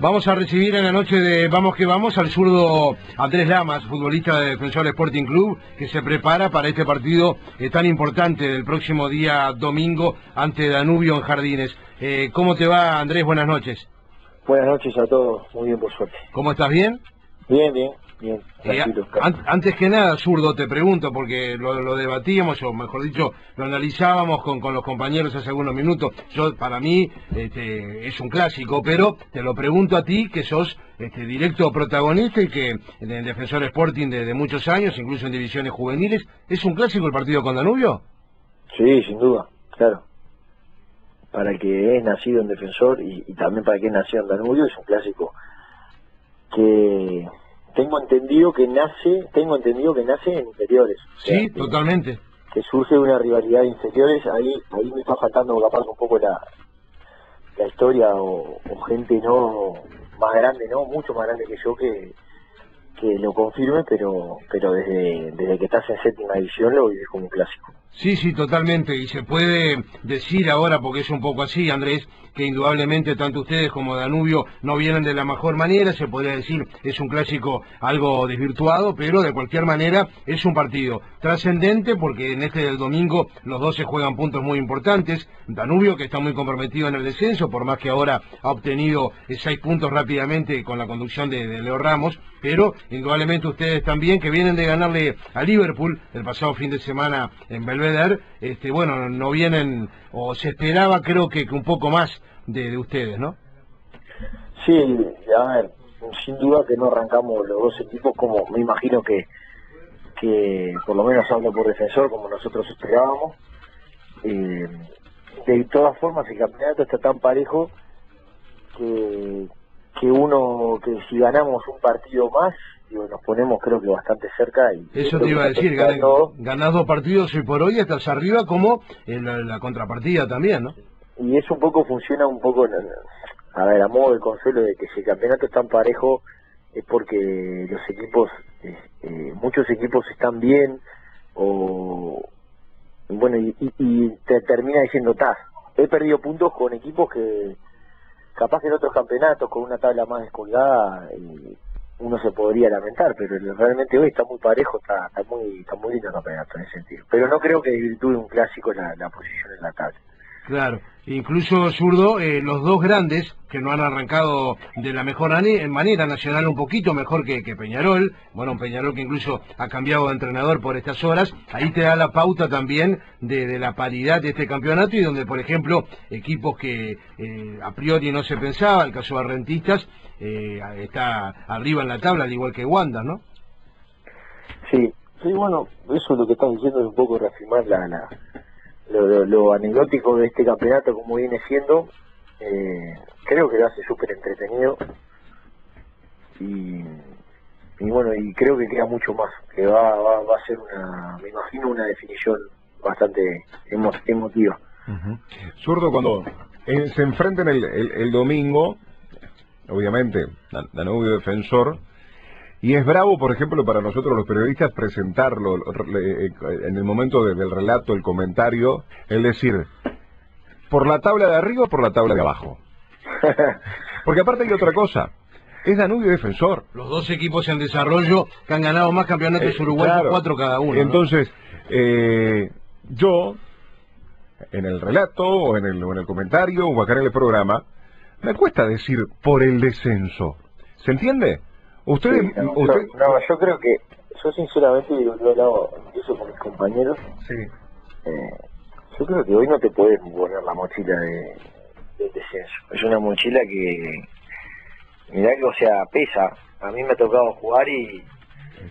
Vamos a recibir en la noche de Vamos que Vamos al zurdo Andrés Lamas, futbolista de Defensor Sporting Club, que se prepara para este partido eh, tan importante del próximo día domingo ante Danubio en Jardines. Eh, ¿Cómo te va, Andrés? Buenas noches. Buenas noches a todos, muy bien por suerte. ¿Cómo estás? ¿Bien? Bien, bien. Bien, eh, antes que nada, zurdo, te pregunto, porque lo, debatíamos, o mejor dicho, lo analizábamos con, con, los compañeros hace algunos minutos. Yo, para mí, este, es un clásico, pero te lo pregunto a ti, que sos este, directo protagonista y que en el Defensor Sporting de, muchos años, incluso en divisiones juveniles, ¿es un clásico el partido con Danubio? Sí, sin duda, claro. Para el que es nacido en Defensor y, y también para el que es nacido en Danubio, es un clásico que tengo entendido que nace, tengo entendido que nace en inferiores. Sí, totalmente. Que surge una rivalidad de inferiores, ahí, ahí me está faltando capaz un poco la, la historia o, gente no más grande, no, mucho más grande que yo que, que lo confirme, pero pero desde, desde que estás en séptima edición lo vives como un clásico. Sí, sí, totalmente. Y se puede decir ahora, porque es un poco así, Andrés, que indudablemente tanto ustedes como Danubio no vienen de la mejor manera, se podría decir es un clásico algo desvirtuado, pero de cualquier manera es un partido trascendente porque en este del domingo los dos se juegan puntos muy importantes. Danubio que está muy comprometido en el descenso, por más que ahora ha obtenido seis puntos rápidamente con la conducción de, de Leo Ramos, pero indudablemente ustedes también que vienen de ganarle a Liverpool el pasado fin de semana en Belvedere, este, bueno, no vienen, o se esperaba creo que, un poco más de, ustedes, ¿no? Sí, a ver, sin duda que no arrancamos los dos equipos como me imagino que, que por lo menos hablo por defensor, como nosotros esperábamos. Eh, de todas formas, el campeonato está tan parejo que, que uno, que si ganamos un partido más, nos ponemos creo que bastante cerca. y Eso te iba a decir, ganás dos partidos y por hoy estás arriba como en la, contrapartida también, ¿no? Y eso un poco funciona un poco, a ver, a modo de consuelo de que si el campeonato es tan parejo es porque los equipos, eh, muchos equipos están bien o bueno y, te termina diciendo, ta, he perdido puntos con equipos que capaz que en otros campeonatos con una tabla más descolgada eh, uno se podría lamentar, pero realmente hoy está muy parejo, está, está muy está muy lindo el campeonato en ese sentido. Pero no creo que virtud un clásico la, la posición en la tabla. Claro, incluso zurdo, eh, los dos grandes que no han arrancado de la mejor manera nacional un poquito mejor que, Peñarol, bueno, Peñarol que incluso ha cambiado de entrenador por estas horas, ahí te da la pauta también de, la paridad de este campeonato y donde, por ejemplo, equipos que eh, a priori no se pensaba, el caso de Rentistas, eh, está arriba en la tabla, al igual que Wanda, ¿no? Sí, sí, bueno, eso es lo que estás diciendo es un poco reafirmar la lo, anecdótico de este campeonato como viene siendo, eh, creo que lo hace súper entretenido y, y, bueno, y creo que queda mucho más, que va, va, va a ser una, me imagino una definición bastante emotiva. Zurdo, cuando eh, se enfrenten el, el, domingo, obviamente, Danubio defensor, y es bravo, por ejemplo, para nosotros los periodistas presentarlo eh, en el momento del relato, el comentario, el decir, ¿por la tabla de arriba o por la tabla de abajo? Porque aparte hay otra cosa. Es Danubio defensor. Los dos equipos en desarrollo que han ganado más campeonatos eh, uruguayos, cuatro cada uno. Entonces, eh, yo, en el relato, o en el, en el comentario, o acá en el programa, me cuesta decir por el descenso. ¿Se entiende? Usted, no, yo creo que, yo sinceramente, y lo he hablado incluso con mis compañeros, sí. Eh, yo creo que hoy no te puedes poner la mochila de, descenso. Es una mochila que, mirá que, o sea, pesa. A mí me ha tocado jugar y...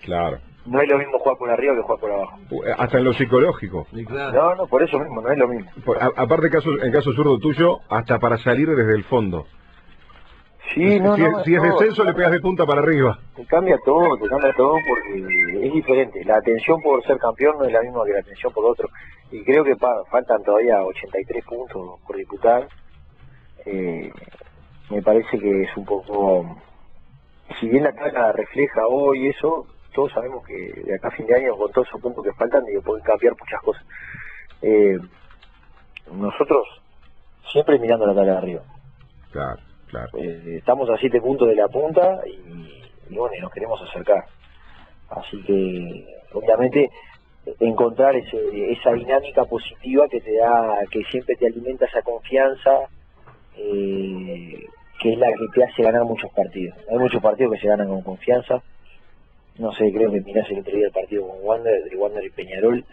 Claro. No es lo mismo jugar por arriba que jugar por abajo. Eh, hasta en lo psicológico. No, no, por eso mismo, no es lo mismo. aparte, caso, en caso zurdo tuyo, hasta para salir desde el fondo. Sí, no, si, no, si es descenso, le pegas de punta para arriba. Te cambia todo, te cambia todo porque es diferente. La atención por ser campeón no es la misma que la atención por otro. Y creo que faltan todavía 83 puntos por disputar. Eh, me parece que es un poco. Si bien la tabla refleja hoy eso, todos sabemos que de acá a fin de año, con todos esos puntos que faltan, digo, pueden cambiar muchas cosas. Eh, nosotros siempre mirando la tabla de arriba. Claro. Eh, estamos a siete puntos de la punta y, bueno, nos queremos acercar. Así que, obviamente, encontrar ese, esa dinámica positiva que te da, que siempre te alimenta esa confianza, eh, que es la que te hace ganar muchos partidos. Hay muchos partidos que se ganan con confianza. No sé, creo que mirás el otro día el partido con Wander, de Wander y Peñarol.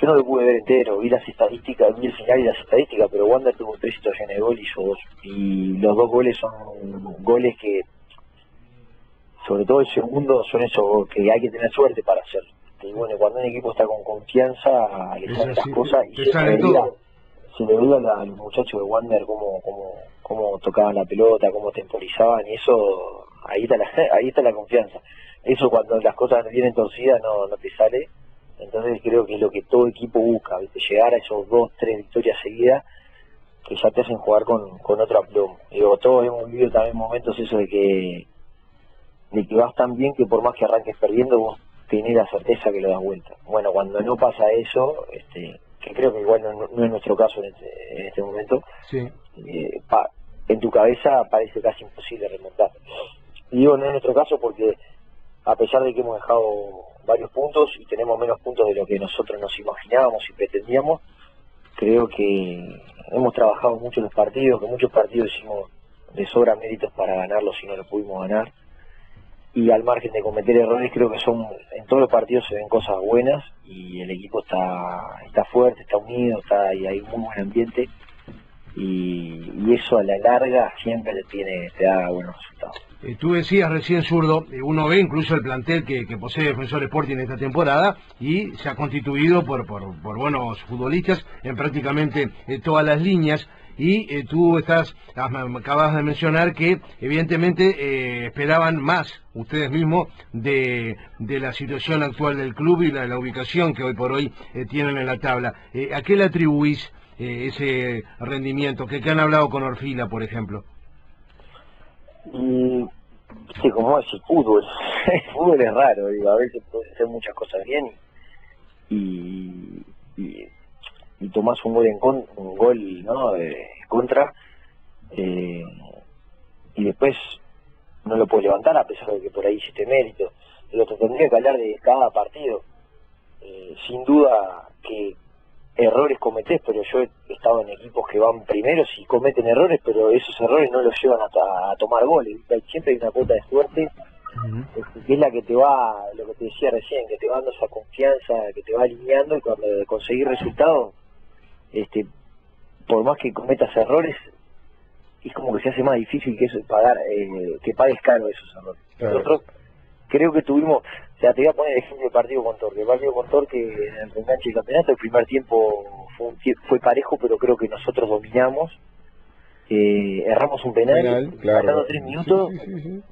Yo no lo pude ver entero, vi las estadísticas, vi el final y las estadísticas, pero Wander tuvo tres situaciones de gol y hizo dos. Y los dos goles son goles que, sobre todo el segundo, son esos que hay que tener suerte para hacerlo. Y bueno, cuando un equipo está con confianza, le salen las cosas y se le, veía, se le veía a los muchachos de Wander cómo, cómo, cómo tocaban la pelota, cómo temporizaban y eso, ahí está la, ahí está la confianza. Eso cuando las cosas vienen torcidas no, no te sale entonces creo que es lo que todo equipo busca, llegar a esos dos, tres victorias seguidas que ya te hacen jugar con, con otro aplomo. Digo, todos hemos vivido también momentos eso de que de que vas tan bien que por más que arranques perdiendo vos tenés la certeza que lo das vuelta. Bueno, cuando no pasa eso, este, que creo que igual no, es nuestro caso en este, en este momento, eh, en tu cabeza parece casi imposible remontar. Y digo, no es nuestro caso porque a pesar de que hemos dejado varios puntos y tenemos menos puntos de lo que nosotros nos imaginábamos y pretendíamos. Creo que hemos trabajado mucho los partidos, que muchos partidos hicimos de sobra méritos para ganarlos y no los pudimos ganar. Y al margen de cometer errores, creo que son en todos los partidos se ven cosas buenas y el equipo está está fuerte, está unido, está y hay un muy buen ambiente y, eso a la larga siempre tiene te da buenos resultados. Eh, tú decías recién zurdo, eh, uno ve incluso el plantel que, posee Defensor Sporting esta temporada y se ha constituido por, por, buenos futbolistas en prácticamente eh, todas las líneas. Y tú estás, acabas de mencionar que evidentemente esperaban más ustedes mismos de, de, la situación actual del club y la, la ubicación que hoy por hoy tienen en la tabla. ¿A qué le atribuís ese rendimiento? ¿Qué, ¿Qué han hablado con Orfila, por ejemplo? Y, sí, como es el fútbol, el fútbol es raro, digo, a veces puede hacer muchas cosas bien y, y, tomás un gol en con, un gol no de contra eh, y después no lo puedes levantar a pesar de que por ahí hiciste mérito. Pero te tendría que hablar de cada partido. Eh, sin duda que errores cometés, pero yo he estado en equipos que van primeros y cometen errores, pero esos errores no los llevan a, tomar goles. Siempre hay una cuota de suerte, este, que es la que te va, lo que te decía recién, que te va dando esa confianza, que te va alineando y cuando conseguís resultados, este, por más que cometas errores, es como que se hace más difícil que eso pagar, eh, que pagues caro esos errores. Nosotros creo que tuvimos, o sea, te voy a poner el ejemplo del partido con Torque. El partido con Torque en el reenganche del campeonato, el primer tiempo fue, fue parejo, pero creo que nosotros dominamos. Eh, erramos un penal, claro. tres minutos,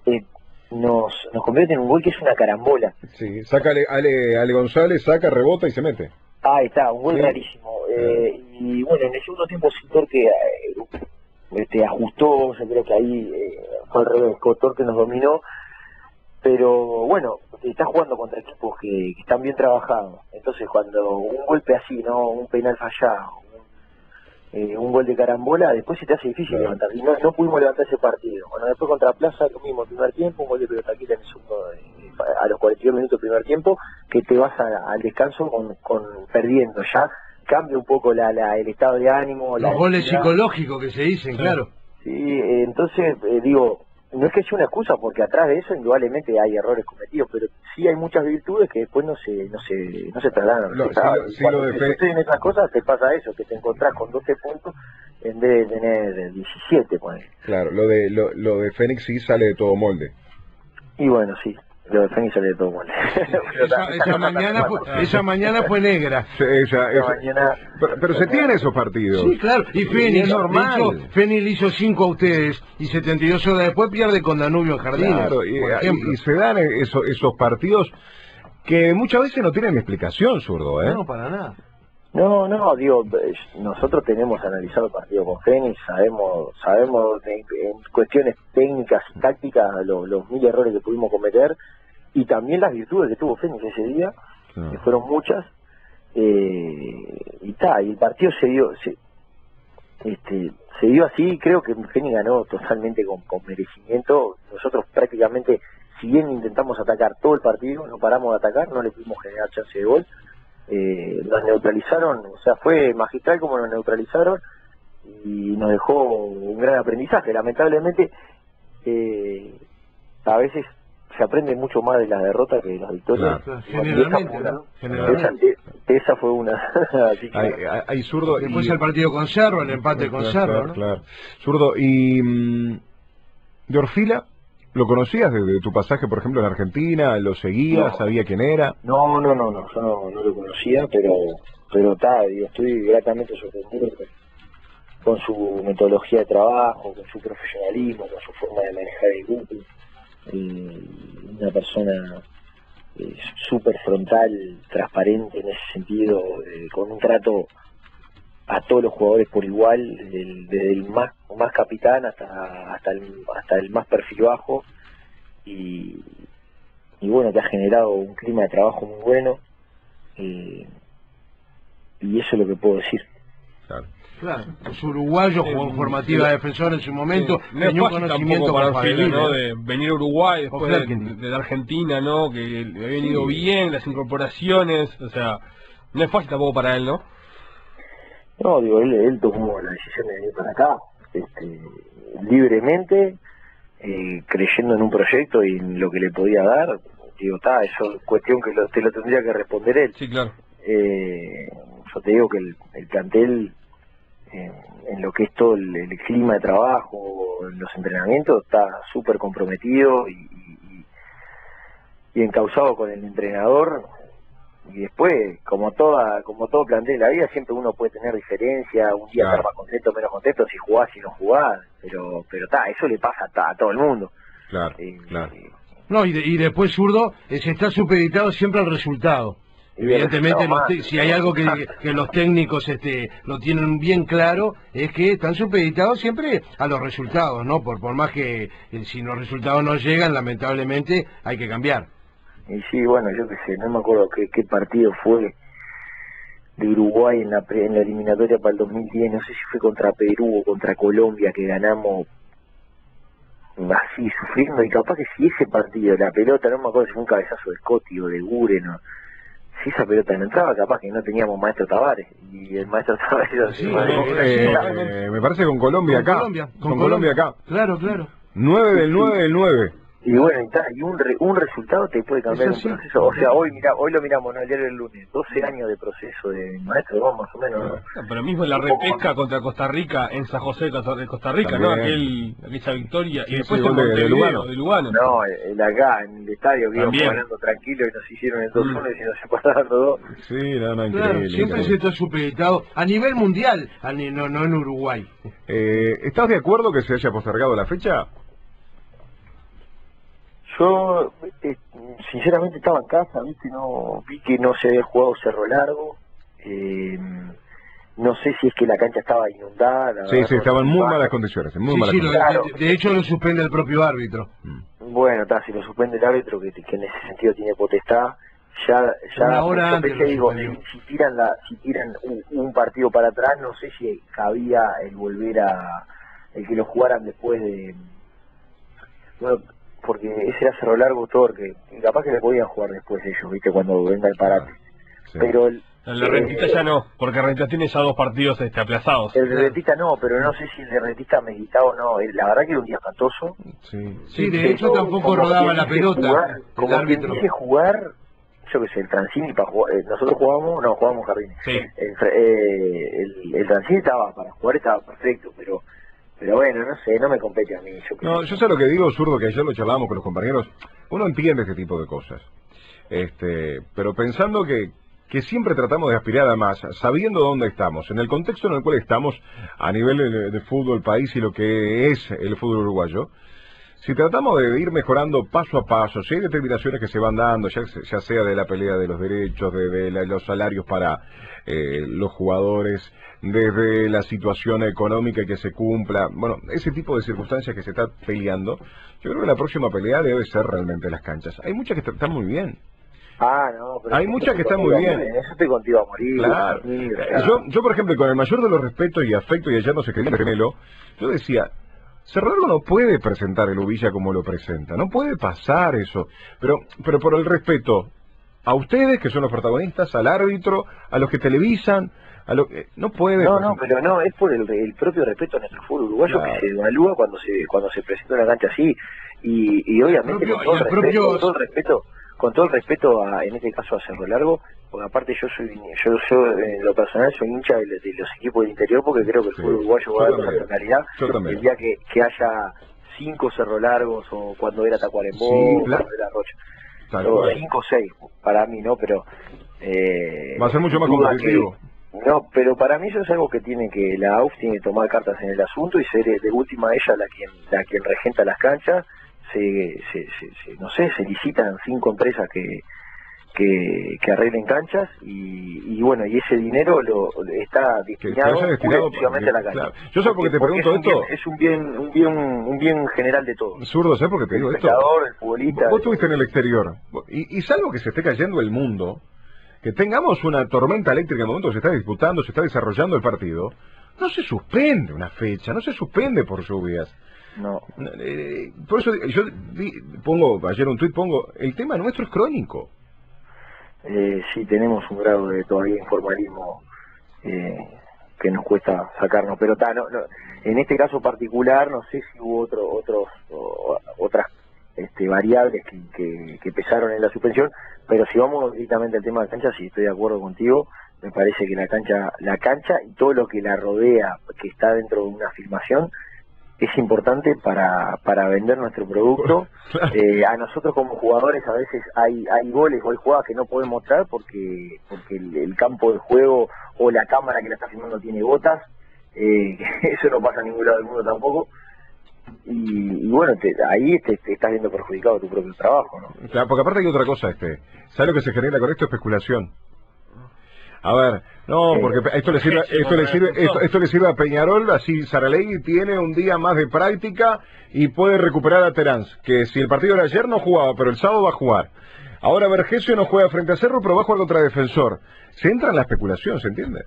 eh, nos, nos convierte en un gol que es una carambola. Sí, saca Ale, Ale, González, saca, rebota y se mete. Ahí está, un gol rarísimo. Eh, y bueno, en el segundo tiempo sí Torque este, ajustó, yo creo que ahí fue al revés, Torque nos dominó pero bueno, estás jugando contra equipos que, están bien trabajados. Entonces, cuando un golpe así, no un penal fallado, un, eh, gol de carambola, después se te hace difícil levantar. Y no, pudimos levantar ese partido. Bueno, después contra Plaza, lo mismo, primer tiempo, un gol de pelota en el segundo, eh, a los 42 minutos del primer tiempo, que te vas al descanso con, con perdiendo. Ya cambia un poco la, la, el estado de ánimo. Los goles psicológicos que se dicen, claro. Sí, entonces, eh, digo, no es que sea una excusa porque atrás de eso indudablemente hay errores cometidos pero sí hay muchas virtudes que después no se no se no se trasladan. Cuando te en esas cosas te pasa eso que te encontrás con 12 puntos en vez de tener 17 pues. claro lo de lo, lo de Fénix sí sale de todo molde. Y bueno sí lo de Fénix sale de todo molde esa, mañana fue, esa mañana fue negra. Esa, mañana, pero, se tienen esos partidos. Sí claro. Y Fénix normal. Fénix le hizo 5 a ustedes y 72 horas después pierde con Danubio en Jardín claro, y, y, se dan esos, esos partidos que muchas veces no tienen explicación zurdo ¿eh? no para nada no, no, digo, nosotros tenemos analizado el partido con Fénix, sabemos, sabemos en cuestiones técnicas y tácticas los, mil errores que pudimos cometer y también las virtudes que tuvo Fénix ese día, que fueron muchas, eh, y está, y el partido se dio, se, este, se dio así, creo que Fénix ganó totalmente con, con merecimiento. Nosotros prácticamente, si bien intentamos atacar todo el partido, no paramos de atacar, no le pudimos generar chance de gol. Eh, nos neutralizaron, o sea, fue magistral como nos neutralizaron y nos dejó un gran aprendizaje. Lamentablemente, eh, a veces se aprende mucho más de las derrotas que de las victorias. Claro, generalmente, esa, fue ¿no? una- Generalmente. esa- esa fue una. Así que- Hay, zurdo Después y... el partido con Cerro, el empate con Claro, Cerro, claro, ¿no? claro. Zurdo, y mm, de Orfila, ¿lo conocías desde tu pasaje, por ejemplo, en Argentina? ¿Lo seguías? No. ¿Sabía quién era? No, no, no, no, yo no, no lo conocía, pero pero está, estoy gratamente sorprendido con, con su metodología de trabajo, con su profesionalismo, con su forma de manejar el grupo. Eh, una persona eh, súper frontal, transparente en ese sentido, eh, con un trato a todos los jugadores por igual, desde el, desde el más más capitán hasta hasta el hasta el más perfil bajo. Y, y bueno que ha generado un clima de trabajo muy bueno. Eh, y eso es lo que puedo decir. Claro. Claro, es uruguayo, jugó en formativa de defensor en su momento, Sí, no es tenía un fácil conocimiento tampoco para Fadelino, ¿no? De venir a Uruguay después de, de la Argentina, ¿no? Que le habían ido bien, las incorporaciones, o sea, no es fácil tampoco para él, ¿no? no digo él, él tomó la decisión de venir para acá este, libremente eh, creyendo en un proyecto y en lo que le podía dar digo está eso es cuestión que lo, te lo tendría que responder él Sí, claro. eh, yo te digo que el, el plantel eh, en lo que es todo el, el clima de trabajo, en los entrenamientos, está súper comprometido y, y, y encausado con el entrenador. Y después, como toda como todo plantel de la vida, siempre uno puede tener diferencia, un día Claro. estar más contento, menos contento, si jugás, si no jugás, pero pero está, eso le pasa a, ta- a todo el mundo. Claro, Eh, claro. eh, No, y, de- y después zurdo eh, se está supeditado siempre al resultado. Evidentemente, los te- si hay algo que, que los técnicos este, lo tienen bien claro, es que están supeditados siempre a los resultados, ¿no? Por, por más que eh, si los resultados no llegan, lamentablemente hay que cambiar. Y sí, bueno, yo qué sé, no me acuerdo qué, qué partido fue de Uruguay en la, pre- en la eliminatoria para el 2010, no sé si fue contra Perú o contra Colombia que ganamos así sufriendo y capaz que si ese partido, la pelota, no me acuerdo si fue un cabezazo de Scotty o de Guren, o- si esa pelota no entraba, capaz que no teníamos maestro Tavares y el maestro Tavares Sí, Eh, sí, eh, me parece con Colombia Con acá. Colombia, con, Colombia acá. Claro, claro. 9 del 9 del 9. Y bueno, y, ta, y un, re- un resultado te puede cambiar Es un proceso. O sea, hoy mira, hoy lo miramos, ¿no? Ayer el lunes, 12 años de proceso de maestro, vamos, más o menos. ¿no? No, Pero mismo la repesca contra Costa Rica en San José de Costa Rica, ¿no? Aquel, aquella victoria. Sí, y después sí, en gol de- de Montevideo, Lugano. de Lugano. No, el acá, en el estadio, que íbamos ganando tranquilo y nos hicieron el 2-1 Mm. y nos separaron los dos. Sí, no, no, Claro, increíble. siempre se está supeditado a nivel mundial, a ni- no, no en Uruguay. Eh, ¿Estás de acuerdo que se haya postergado la fecha? Yo, eh, sinceramente, estaba en casa, ¿viste? No, vi que no se había jugado Cerro Largo. Eh, no sé si es que la cancha estaba inundada. Sí, sí, no- estaban en muy malas condiciones. En muy Sí, malas sí, lo- condiciones. Claro. de, de hecho lo suspende el propio árbitro. Mm. Bueno, está, si lo suspende el árbitro, que, que en ese sentido tiene potestad, ya, ya Una hora pensé, digo, si tiran la, si tiran un, un partido para atrás, no sé si cabía el volver a, el que lo jugaran después de, bueno, porque ese era Cerro Largo Torque, y capaz que le podían jugar después ellos, viste, cuando venga el parate. Sí. Pero el, En la Rentista ya no, porque Rentista tiene ya dos partidos este, aplazados. el de Rentista no, pero no sé si el de Rentista meditado o no, eh, la verdad que era un día espantoso, Sí. Sí, de hecho tampoco rodaba quien la pelota jugar- el como quien árbitro. dice jugar, yo qué sé, el Transini para jugar, eh, nosotros jugábamos, no, jugábamos Jardines. Sí. El, eh, el, el Transini estaba, para jugar estaba perfecto, pero pero bueno, no sé, no me compete a mí. Yo No, yo sé lo que digo, zurdo, que ayer lo charlábamos con los compañeros. Uno entiende este tipo de cosas. Este, pero pensando que, que siempre tratamos de aspirar a más, sabiendo dónde estamos, en el contexto en el cual estamos a nivel de, de fútbol país y lo que es el fútbol uruguayo, si tratamos de ir mejorando paso a paso, si hay determinaciones que se van dando, ya, ya sea de la pelea de los derechos, de, de la- los salarios para eh, los jugadores, desde la situación económica que se cumpla, bueno, ese tipo de circunstancias que se está peleando, yo creo que la próxima pelea debe ser realmente las canchas. Hay muchas que están muy bien. Ah, no, pero Hay muchas que están muy bien. En eso estoy contigo a morir. Claro. Yo, yo, por ejemplo, con el mayor de los respetos y afecto, y ayer no se quería gemelo, yo decía, Cerro Largo no puede presentar el Ubilla como lo presenta, no puede pasar eso. Pero, pero por el respeto a ustedes, que son los protagonistas, al árbitro, a los que televisan, a lo que... No puede No, no, pero no, es por el, el propio respeto a nuestro fútbol uruguayo Claro. que se evalúa cuando se cuando se presenta una cancha así. Y, y obviamente propio- con, todo y el respeto, propio- con todo el respeto, con todo el respeto a, en este caso a Cerro Largo, porque aparte yo soy yo, yo en lo personal soy hincha de, de los equipos del interior porque creo que el Sí, fútbol uruguayo va a dar una también. el día que, que haya cinco Cerro Largos o cuando era Tacuarembó, Sí, claro. cuando era Rocha. Tal O cual. cinco o seis, para mí no, pero... Eh, Va a ser mucho más competitivo. que- no, pero para mí eso es algo que tiene que la AUF tiene que tomar cartas en el asunto y ser eh, de última ella la quien la quien regenta las canchas. Se, se, se- se- no sé, se licitan cinco empresas que que, que arreglen canchas y, y bueno, y ese dinero lo está destinado exclusivamente a la cancha. claro. Yo sé por qué te Porque pregunto esto. Es un bien, es un bien, un bien, un bien general de todos. Zurdo, ¿sabes por qué te El digo esto? el futbolista. Vos estuviste en el exterior. Y, y salvo que se esté cayendo el mundo, que tengamos una tormenta eléctrica en el momento que se está disputando, se está desarrollando el partido, no se suspende una fecha, no se suspende por lluvias. No. Eh, por eso yo di- pongo, ayer un tuit pongo, el tema nuestro es crónico. eh, sí tenemos un grado de todavía informalismo eh, que nos cuesta sacarnos pero ta, no, no, en este caso particular no sé si hubo otro, otros o- otras este, variables que, que, que pesaron en la suspensión pero si vamos directamente al tema de cancha sí estoy de acuerdo contigo me parece que la cancha la cancha y todo lo que la rodea que está dentro de una filmación es importante para, para vender nuestro producto Claro. eh, a nosotros como jugadores a veces hay hay goles o hay jugadas que no podemos mostrar porque porque el, el campo de juego o la cámara que la está filmando tiene gotas eh, eso no pasa en ningún lado del mundo tampoco y, y bueno te- ahí te, te estás viendo perjudicado tu propio trabajo no O sea, porque aparte hay otra cosa, este. ¿Sabes lo que se genera con esto? Especulación. A ver, no, porque esto le sirve, esto le sirve, esto, esto le sirve a Peñarol, así Saralegui tiene un día más de práctica y puede recuperar a Terán, que si el partido de ayer no jugaba, pero el sábado va a jugar. Ahora Vergesio no juega frente a Cerro, pero va a jugar contra Defensor. Se entra en la especulación, ¿se entiende?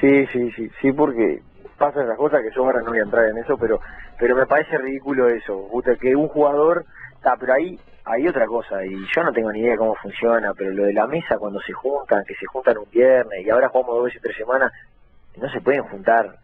Sí, sí, sí, sí, porque pasan las cosas que yo ahora no voy a entrar en eso, pero pero me parece ridículo eso, que un jugador, está, pero ahí hay otra cosa, y yo no tengo ni idea de cómo funciona, pero lo de la mesa cuando se juntan, que se juntan un viernes y ahora jugamos dos veces tres semanas, no se pueden juntar.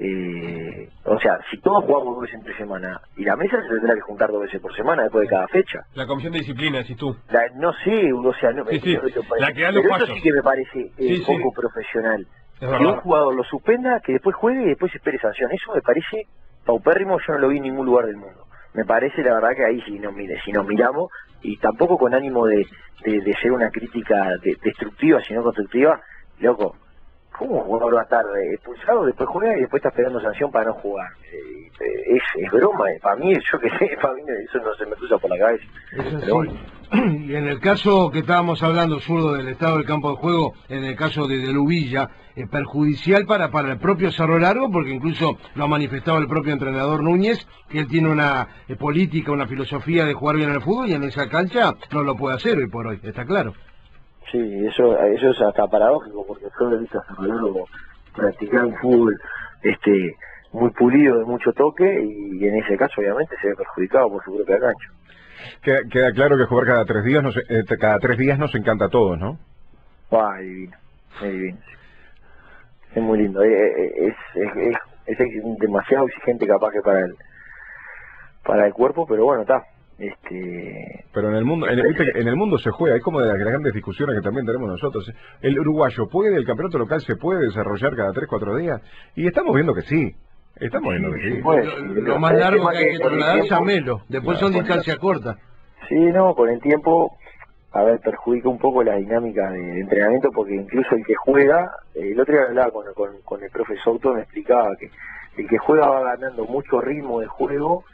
Eh, o sea, si todos jugamos dos veces entre semana, y la mesa se tendrá que juntar dos veces por semana después de cada fecha. La comisión de disciplina, decís tú. La- no sé, o sea, no, Sí, sí, yo- yo- la que da los pero eso sí que me parece eh, Sí, poco profesional Es que un jugador lo suspenda, que después juegue y después espere sanción. Eso me parece paupérrimo, yo no lo vi en ningún lugar del mundo. Me parece, la verdad, que ahí si nos, si nos miramos, y tampoco con ánimo de, de, ser una crítica de- destructiva, sino constructiva, loco, ¿cómo un jugador va a estar expulsado, después juega y después está esperando sanción para no jugar? Eh, eh, es, es broma, eh. para mí, yo que sé, para mí eso no se me cruza por la cabeza. Bueno. Y en el caso que estábamos hablando, zurdo, del estado del campo de juego, en el caso de, de Lubilla, es perjudicial para, para el propio Cerro Largo, porque incluso lo ha manifestado el propio entrenador Núñez, que él tiene una política, una filosofía de jugar bien al fútbol y en esa cancha no lo puede hacer hoy por hoy, está claro. Sí, eso, eso es hasta paradójico, porque yo he visto a Fernando practicar un fútbol este muy pulido, de mucho toque, y en ese caso obviamente se ve perjudicado por su propia cancha. Queda, queda claro que jugar cada tres días nos, eh, cada tres días nos encanta a todos, ¿no? Ah, divino, es divino. Es muy lindo, eh, eh, es, es, es, es demasiado exigente capaz que para el, para el cuerpo, pero bueno, está. Este, Pero en el mundo, en, viste que en el mundo se juega, es como de las grandes discusiones que también tenemos nosotros. El uruguayo puede, el campeonato local se puede desarrollar cada tres, cuatro días, y estamos viendo que sí. Estamos viendo que sí. Bueno, Lo, más largo que hay que el trasladarse a Melo, después son distancias cortas. Sí, no, con el tiempo, a ver, perjudica un poco la dinámica de, entrenamiento porque incluso el que juega, el otro día hablaba con, con, con el profe Souto, me explicaba que el que juega va ganando mucho ritmo de juego,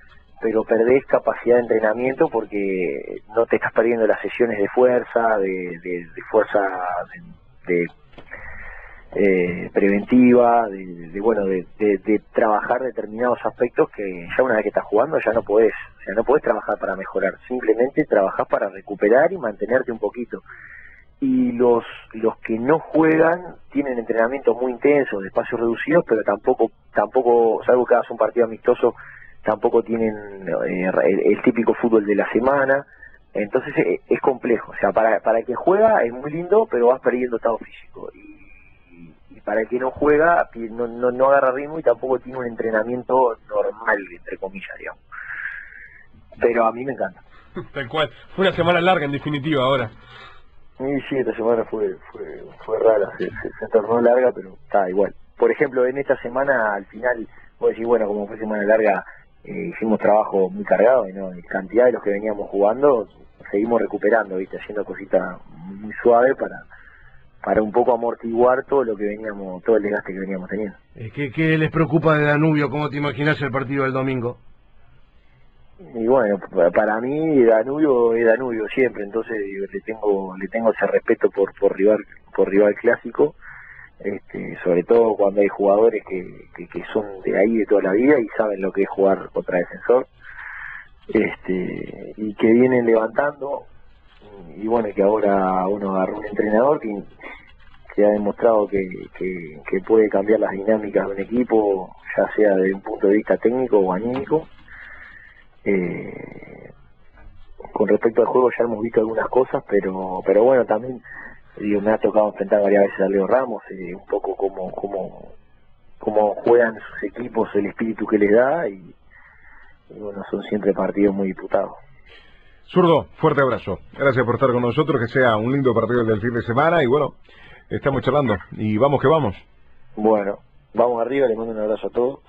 pero perdés capacidad de entrenamiento porque no te estás perdiendo las sesiones de fuerza, de, fuerza, de- eh, preventiva, de, bueno, de, trabajar determinados aspectos que ya una vez que estás jugando ya no podés, o sea, no podés trabajar para mejorar, simplemente trabajás para recuperar y mantenerte un poquito. Y los, los que no juegan tienen entrenamientos muy intensos, de espacios reducidos, pero tampoco, tampoco, salvo que hagas un partido amistoso, tampoco tienen eh, el, típico fútbol de la semana, entonces eh, es complejo, o sea, para, para el que juega es muy lindo, pero vas perdiendo estado físico. Y para el que no juega, no, no, no agarra ritmo y tampoco tiene un entrenamiento normal, entre comillas, digamos. Pero a mí me encanta. Tal cual. Fue una semana larga, en definitiva, ahora. Sí, sí, esta semana fue fue, fue rara, se, se, tornó larga, pero está igual. Por ejemplo, en esta semana, al final, vos decís, bueno, como fue semana larga, eh, hicimos trabajo muy cargado, y no, en cantidad de los que veníamos jugando, seguimos recuperando, viste, haciendo cositas muy suaves para para un poco amortiguar todo lo que veníamos, todo el desgaste que veníamos teniendo. ¿Qué, qué les preocupa de Danubio? ¿Cómo te imaginas el partido del domingo? Y bueno, para mí Danubio es Danubio siempre, entonces le tengo le tengo ese respeto por por rival por rival clásico, este, sobre todo cuando hay jugadores que, que, son de ahí de toda la vida y saben lo que es jugar contra defensor, este, y que vienen levantando y bueno, que ahora uno agarró un entrenador que, que ha demostrado que, que, puede cambiar las dinámicas de un equipo, ya sea desde un punto de vista técnico o anímico. Eh, con respecto al juego ya hemos visto algunas cosas, pero pero bueno, también digo, me ha tocado enfrentar varias veces a Leo Ramos, eh, un poco como, como, como juegan sus equipos, el espíritu que les da y, y bueno, son siempre partidos muy disputados. Zurdo, fuerte abrazo. Gracias por estar con nosotros, que sea un lindo partido del fin de semana y bueno, estamos charlando y vamos que vamos. Bueno, vamos arriba, le mando un abrazo a todos.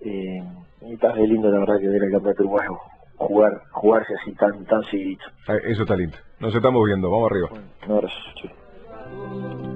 Eh, y lindo la verdad que ver el campeonato uruguayo jugar, jugarse así tan, tan seguidito. Eso está lindo. Nos estamos viendo, vamos arriba. un abrazo,